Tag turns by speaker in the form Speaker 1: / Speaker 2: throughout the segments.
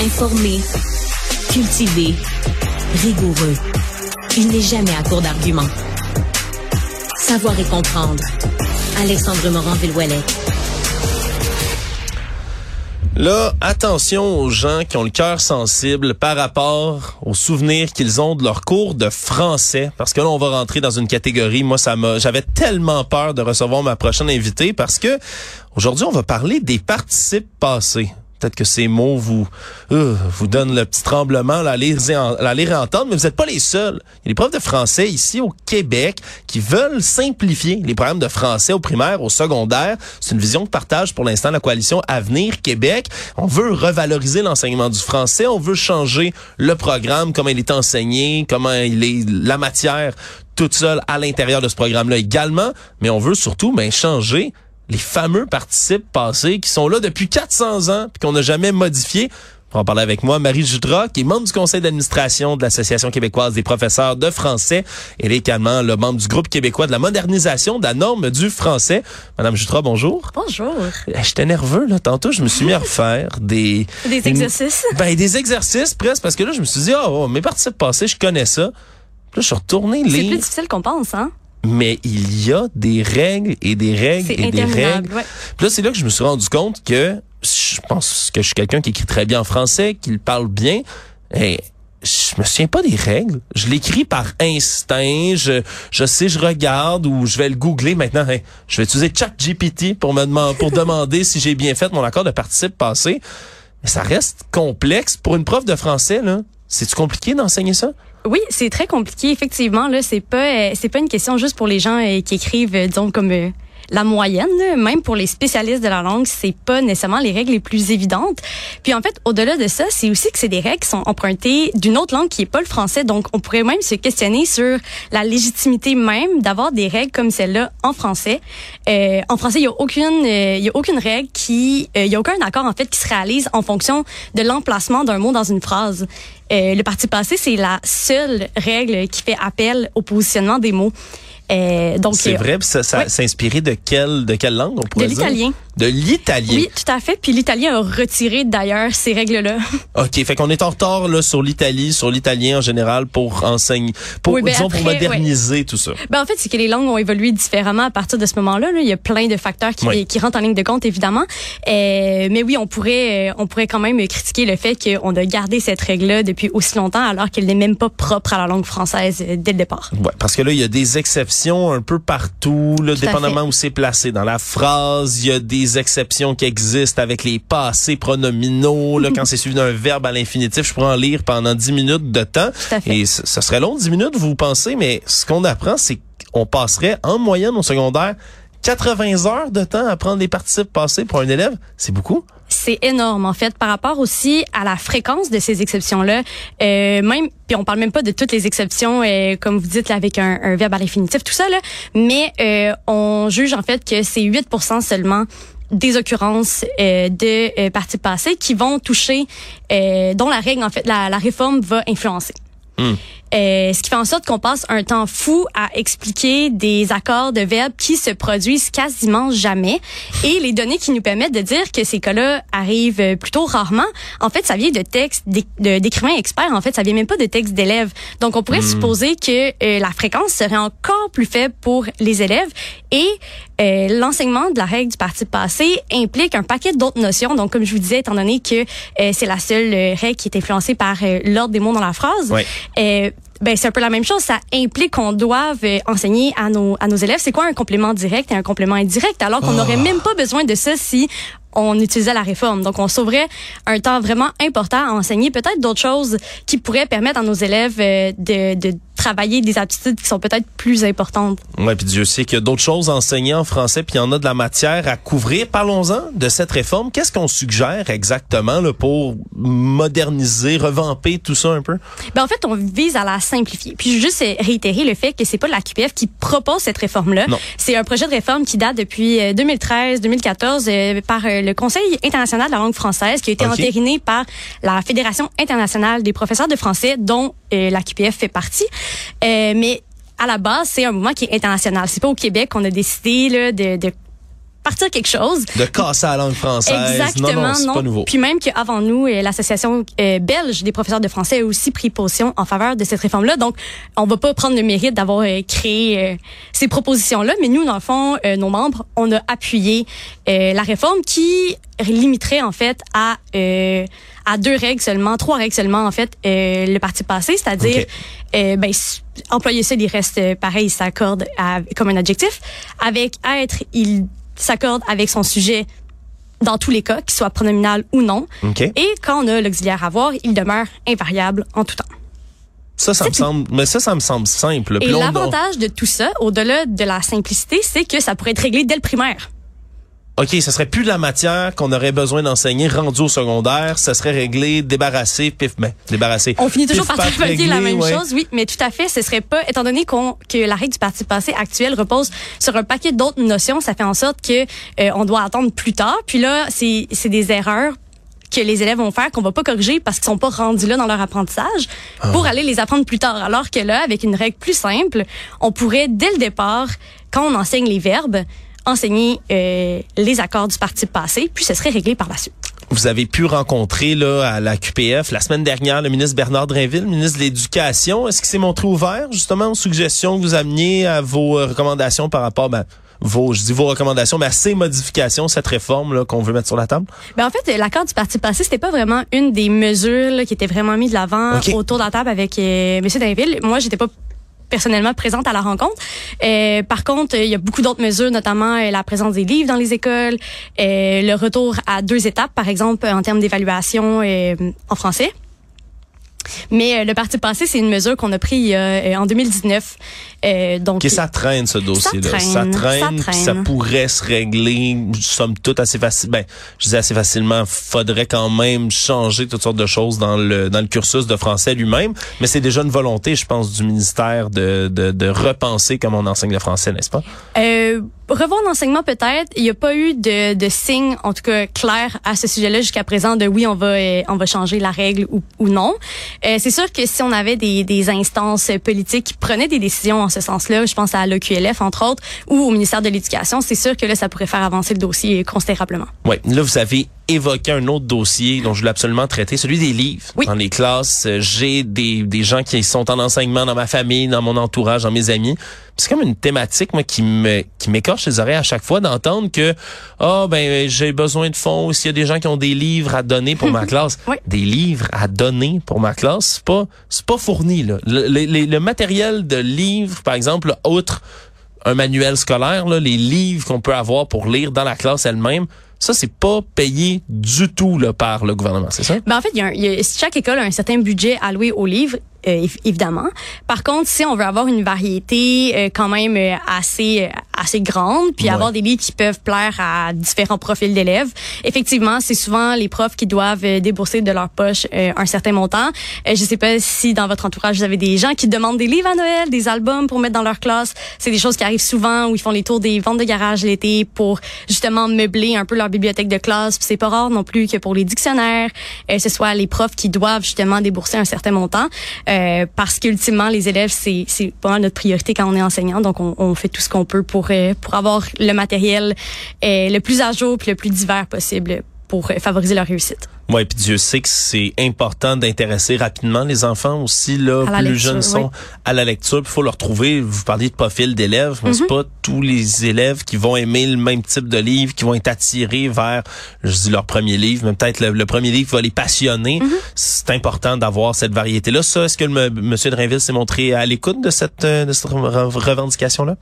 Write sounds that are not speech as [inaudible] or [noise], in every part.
Speaker 1: Informé, cultivé, rigoureux. Il n'est jamais à court d'arguments. Savoir et comprendre. Alexandre Morand-Villouellet.
Speaker 2: Là, attention aux gens qui ont le cœur sensible par rapport aux souvenirs qu'ils ont de leur cours de français. Parce que là, on va rentrer dans une catégorie. Moi, ça m'a, j'avais tellement peur de recevoir ma prochaine invitée parce que aujourd'hui, on va parler des participes passés. Peut-être que ces mots vous euh, vous donnent le petit tremblement à les, à les réentendre, mais vous n'êtes pas les seuls. Il y a des profs de français ici au Québec qui veulent simplifier les programmes de français au primaire, au secondaire. C'est une vision que partage pour l'instant la coalition Avenir Québec. On veut revaloriser l'enseignement du français, on veut changer le programme, comment il est enseigné, comment il est la matière toute seule à l'intérieur de ce programme-là également, mais on veut surtout ben, changer les fameux participes passés qui sont là depuis 400 ans puis qu'on n'a jamais modifié. Pour en parler avec moi, Marie Jutras, qui est membre du conseil d'administration de l'Association québécoise des professeurs de français. Elle est également le membre du groupe québécois de la modernisation de la norme du français. Madame Jutras, bonjour.
Speaker 3: Bonjour.
Speaker 2: J'étais nerveux, là. Tantôt, je me suis mis à refaire des...
Speaker 3: Des exercices?
Speaker 2: ben, des exercices, presque, parce que là, je me suis dit, oh, mes participes passés, je connais ça. Là, je suis retourné
Speaker 3: les... C'est plus difficile qu'on pense, hein?
Speaker 2: Mais il y a des règles et des règles et des règles.
Speaker 3: Ouais.
Speaker 2: Puis là, c'est là que je me suis rendu compte que je pense que je suis quelqu'un qui écrit très bien en français, qui parle bien. Et je me souviens pas des règles. Je l'écris par instinct. Je, je sais, je regarde ou je vais le googler maintenant. je vais utiliser ChatGPT pour me demander, pour demander si j'ai bien fait mon accord de participe passé. Mais ça reste complexe pour une prof de français là. C'est compliqué d'enseigner ça?
Speaker 3: Oui, c'est très compliqué. Effectivement, là, c'est pas, euh, c'est pas une question juste pour les gens euh, qui écrivent, euh, disons comme la moyenne, même pour les spécialistes de la langue, c'est pas nécessairement les règles les plus évidentes. Puis en fait, au-delà de ça, c'est aussi que c'est des règles qui sont empruntées d'une autre langue qui est pas le français. Donc, on pourrait même se questionner sur la légitimité même d'avoir des règles comme celle-là en français. Euh, en français, il y a aucune, euh, il y a aucune règle qui, euh, il y a aucun accord en fait qui se réalise en fonction de l'emplacement d'un mot dans une phrase. Euh, le parti passé, c'est la seule règle qui fait appel au positionnement des mots.
Speaker 2: Euh, donc c'est vrai, ça, ça s'inspirait de quelle de quelle langue on pourrait
Speaker 3: De l'italien.
Speaker 2: De l'italien.
Speaker 3: Oui, tout à fait. Puis l'italien a retiré d'ailleurs ces règles-là. [laughs]
Speaker 2: OK, fait qu'on est en retard là sur l'Italie, sur l'italien en général pour enseigner pour
Speaker 3: oui, ben
Speaker 2: disons
Speaker 3: après,
Speaker 2: pour moderniser tout ça.
Speaker 3: Ben en fait, c'est que les langues ont évolué différemment à partir de ce moment-là. Là. Il y a plein de facteurs qui,
Speaker 2: Oui.
Speaker 3: qui rentrent en ligne de compte évidemment. Euh, mais oui, on pourrait euh, on pourrait quand même critiquer le fait qu'on a gardé cette règle-là depuis aussi longtemps alors qu'elle n'est même pas propre à la langue française euh, dès le départ.
Speaker 2: Ouais, parce que là il y a des exceptions un peu partout, là,
Speaker 3: Tout
Speaker 2: dépendamment où c'est placé dans la phrase, il y a des exceptions qui existent avec les passés pronominaux, là quand c'est suivi d'un verbe à l'infinitif, je pourrais en lire pendant 10 minutes de temps. Et ce ce serait long 10 minutes vous pensez mais ce qu'on apprend c'est qu'on passerait en moyenne au secondaire 80 heures de temps à prendre des participes passés pour un élève, c'est beaucoup.
Speaker 3: C'est énorme en fait par rapport aussi à la fréquence de ces exceptions-là. Euh, même puis on parle même pas de toutes les exceptions euh, comme vous dites là, avec un, un verbe à l'infinitif tout ça là, mais euh, on juge en fait que c'est 8% seulement des occurrences euh, de euh, parties passées qui vont toucher euh, dont la règle en fait la, la réforme va influencer.
Speaker 2: Hmm.
Speaker 3: Euh, ce qui fait en sorte qu'on passe un temps fou à expliquer des accords de verbes qui se produisent quasiment jamais. Et les données qui nous permettent de dire que ces cas-là arrivent plutôt rarement, en fait, ça vient de textes d'écrivains experts. En fait, ça vient même pas de textes d'élèves. Donc, on pourrait supposer que euh, la fréquence serait encore plus faible pour les élèves. Et euh, l'enseignement de la règle du parti passé implique un paquet d'autres notions. Donc, comme je vous disais, étant donné que euh, c'est la seule euh, règle qui est influencée par l'ordre des mots dans la phrase, ben c'est un peu la même chose. Ça implique qu'on doive enseigner à nos à nos élèves c'est quoi un complément direct et un complément indirect, alors qu'on n'aurait même pas besoin de ça si on utilisait la réforme? Donc, on sauverait un temps vraiment important à enseigner peut-être d'autres choses qui pourraient permettre à nos élèves de, de travailler des aptitudes qui sont peut-être plus importantes.
Speaker 2: Ouais, puis Dieu sait qu'il y a d'autres choses enseignées en français, puis il y en a de la matière à couvrir. Parlons-en de cette réforme. Qu'est-ce qu'on suggère exactement là, pour moderniser, revamper tout ça un peu?
Speaker 3: Ben en fait, on vise à la simplifier. Puis je veux juste euh, réitérer le fait que c'est pas la QPF qui propose cette réforme-là.
Speaker 2: Non.
Speaker 3: C'est un projet de réforme qui date depuis 2013-2014 euh, par euh, le Conseil international de la langue française, qui a été entériné par la Fédération internationale des professeurs de français, dont euh, la QPF fait partie. Euh, mais à la base, c'est un mouvement qui est international. C'est pas au Québec qu'on a décidé là, de, de partir quelque chose.
Speaker 2: De casser la langue française.
Speaker 3: Exactement,
Speaker 2: non, non, c'est pas nouveau.
Speaker 3: Puis même qu'avant nous, euh, l'association euh, belge des professeurs de français a aussi pris position en faveur de cette réforme-là. Donc, on va pas prendre le mérite d'avoir euh, créé ces propositions-là, mais nous, dans le fond, nos membres, on a appuyé la réforme qui limiterait en fait à à deux règles seulement, trois règles seulement en fait le parti passé, c'est-à-dire ben employer ça, il reste pareil, il s'accorde comme un adjectif avec être il s'accorde avec son sujet dans tous les cas, qu'il soit pronominal ou non. Et quand on a l'auxiliaire avoir, il demeure invariable en tout temps.
Speaker 2: Ça, ça me semble, mais ça, ça me semble simple.
Speaker 3: Et l'avantage de tout ça, au-delà de la simplicité, c'est que ça pourrait être réglé dès le primaire.
Speaker 2: OK, ce serait plus de la matière qu'on aurait besoin d'enseigner rendu au secondaire, ça serait réglé, débarrassé, pif, ben, débarrassé.
Speaker 3: On finit toujours par travailler la même chose, oui, mais tout à fait, ce serait pas, étant donné qu'on que la règle du parti passé actuel repose sur un paquet d'autres notions, ça fait en sorte que euh, on doit attendre plus tard. Puis là, c'est c'est des erreurs que les élèves vont faire qu'on va pas corriger parce qu'ils sont pas rendus là dans leur apprentissage ah. pour aller les apprendre plus tard. Alors que là, avec une règle plus simple, on pourrait dès le départ, quand on enseigne les verbes, enseigner euh, les accords du parti passé, puis ce serait réglé par la suite.
Speaker 2: Vous avez pu rencontrer là à la QPF la semaine dernière le ministre Bernard Drinville, ministre de l'Éducation. Est-ce qu'il s'est montré ouvert justement aux suggestions que vous ameniez à vos euh, recommandations par rapport ben, vos, je dis vos recommandations, mais à ces modifications, cette réforme là qu'on veut mettre sur la table?
Speaker 3: Ben en fait, l'accord du parti passé, c'était pas vraiment une des mesures qui était vraiment mise de l'avant autour de la table avec euh, M. Drinville. Moi, j'étais pas personnellement présente à la rencontre. Euh, par contre, il y a beaucoup d'autres mesures, notamment euh, la présence des livres dans les écoles, euh, le retour à deux étapes, par exemple en termes d'évaluation en français. Mais le parti passé, c'est une mesure qu'on a prise en 2019
Speaker 2: euh, donc, ça traîne ce dossier-là. Ça traîne, ça, ça, pourrait se régler, somme toute assez facile. Ben, je disais assez facilement. Faudrait quand même changer toutes sortes de choses dans le dans le cursus de français lui-même. Mais c'est déjà une volonté, je pense, du ministère de de, de repenser comment on enseigne le français, n'est-ce pas?
Speaker 3: Euh, Revoir l'enseignement peut-être. Il n'y a pas eu de, de signe, en tout cas clair, à ce sujet-là jusqu'à présent de oui, on va euh, on va changer la règle ou, ou non. Euh, c'est sûr que si on avait des, des instances politiques qui prenaient des décisions ce sens-là. Je pense à l'OQLF, entre autres, ou au ministère de l'Éducation. C'est sûr que là, ça pourrait faire avancer le dossier considérablement.
Speaker 2: Oui, là, vous avez évoqué un autre dossier dont je voulais absolument traiter, celui des livres.
Speaker 3: Oui.
Speaker 2: Dans les classes, euh, j'ai des, des gens qui sont en enseignement dans ma famille, dans mon entourage, dans mes amis. C'est comme une thématique moi qui me qui m'écorche les oreilles à chaque fois d'entendre que oh ben j'ai besoin de fonds s'il y a des gens qui ont des livres à donner pour ma [laughs] classe?
Speaker 3: Oui.
Speaker 2: Des livres à donner pour ma classe, c'est pas c'est pas fourni là. Le, le, le matériel de livres par exemple autre un manuel scolaire là, les livres qu'on peut avoir pour lire dans la classe elle-même ça, c'est pas payé du tout par le gouvernement, c'est ça?
Speaker 3: Ben, en fait, chaque école a un certain budget alloué aux livres euh, évidemment. Par contre, si on veut avoir une variété euh, quand même euh, assez assez grande, puis avoir des livres qui peuvent plaire à différents profils d'élèves, effectivement, c'est souvent les profs qui doivent débourser de leur poche un certain montant. je sais pas si dans votre entourage vous avez des gens qui demandent des livres à Noël, des albums pour mettre dans leur classe. C'est des choses qui arrivent souvent où ils font les tours des ventes de garage l'été pour justement meubler un peu leur bibliothèque de classe. C'est pas rare non plus que pour les dictionnaires, ce soit les profs qui doivent justement débourser un certain montant. Euh, parce qu'ultimement, les élèves, c'est pas notre priorité quand on est enseignant. Donc, on, on fait tout ce qu'on peut pour euh, pour avoir le matériel euh, le plus à jour puis le plus divers possible pour favoriser leur réussite.
Speaker 2: Oui, puis Dieu sait que c'est important d'intéresser rapidement les enfants aussi là, plus jeunes sont à la lecture. Il faut leur trouver. Vous parliez de profil d'élèves, mais c'est mhm. pas tous les élèves qui vont aimer le même type de livre, qui vont être attirés vers, je dis leur premier livre, mais peut-être le, premier livre va les passionner. Mhm. C'est important d'avoir cette variété là. Ça, est-ce que le, Monsieur Drainville s'est montré à l'écoute de cette euh, de cette revendication là?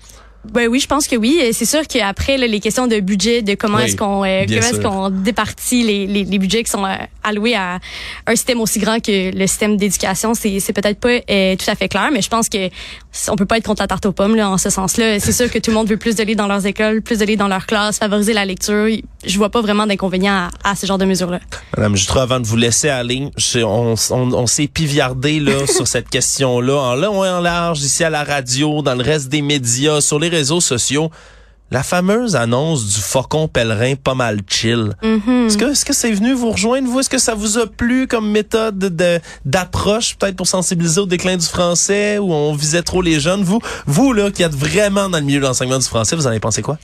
Speaker 3: Ben oui, je pense que oui. C'est sûr qu'après les questions de budget, de comment est-ce qu'on euh, comment est-ce qu'on départit les, les, les, budgets qui sont euh, alloués à un système aussi grand que le système d'éducation, c'est c'est peut-être pas euh, tout à fait clair, mais je pense que on peut pas être contre la tarte aux pommes là en ce sens-là. C'est sûr que tout le monde veut plus de dans leurs écoles, plus de dans leurs classes, favoriser la lecture. Je vois pas vraiment d'inconvénient à, ce genre de mesures-là.
Speaker 2: Madame Jutras, avant de vous laisser aller, on, on, on s'est piviardé là [laughs] sur cette question-là en long et en large ici à la radio, dans le reste des médias, sur les réseaux sociaux la fameuse annonce du faucon pèlerin pas mal chill.
Speaker 3: Mm-hmm.
Speaker 2: Est-ce que est-ce que c'est venu vous rejoindre vous? Est-ce que ça vous a plu comme méthode de d'approche peut-être pour sensibiliser au déclin du français où on visait trop les jeunes? Vous vous là qui êtes vraiment dans le milieu de l'enseignement du français, vous en avez pensé quoi?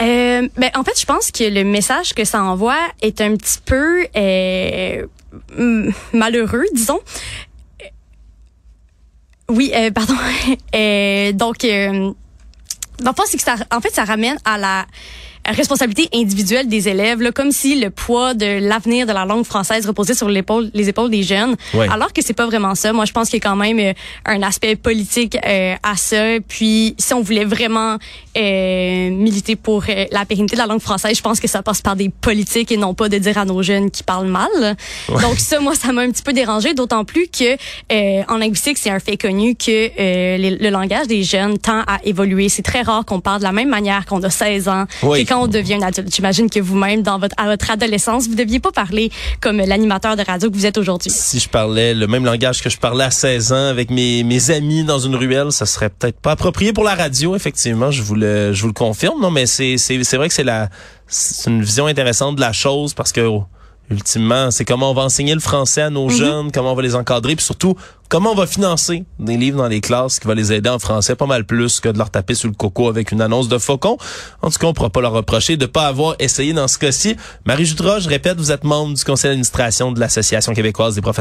Speaker 3: Euh, ben, en fait, je pense que le message que ça envoie est un petit peu euh, malheureux, disons. Oui, euh, pardon. [laughs] euh, donc, euh, c'est que ça, en fait, ça ramène à la responsabilité individuelle des élèves, là, comme si le poids de l'avenir de la langue française reposait sur l'épaule, les épaules des jeunes, alors que c'est pas vraiment ça. Moi, je pense qu'il y a quand même euh, un aspect politique euh, à ça. Puis, si on voulait vraiment euh, militer pour euh, la pérennité de la langue française, je pense que ça passe par des politiques et non pas de dire à nos jeunes qui parlent mal. Donc ça, moi, ça m'a un petit peu dérangé, d'autant plus que en linguistique, c'est un fait connu que le langage des jeunes tend à évoluer. C'est très rare qu'on parle de la même manière qu'on a 16 ans quand on devient un adulte. J'imagine que vous-même, dans votre, à votre adolescence, vous deviez pas parler comme l'animateur de radio que vous êtes aujourd'hui.
Speaker 2: Si je parlais le même langage que je parlais à 16 ans avec mes, mes amis dans une ruelle, ça serait peut-être pas approprié pour la radio, effectivement. Je vous le, je vous le confirme. Non, mais c'est, c'est, c'est vrai que c'est la, c'est une vision intéressante de la chose parce que, oh, ultimement, c'est comment on va enseigner le français à nos mhm. jeunes, comment on va les encadrer, puis surtout comment on va financer des livres dans les classes qui va les aider en français pas mal plus que de leur taper sur le coco avec une annonce de faucon. En tout cas, on pourra pas leur reprocher de pas avoir essayé dans ce cas-ci. Marie Jutras, je répète, vous êtes membre du conseil d'administration de l'Association québécoise des professeurs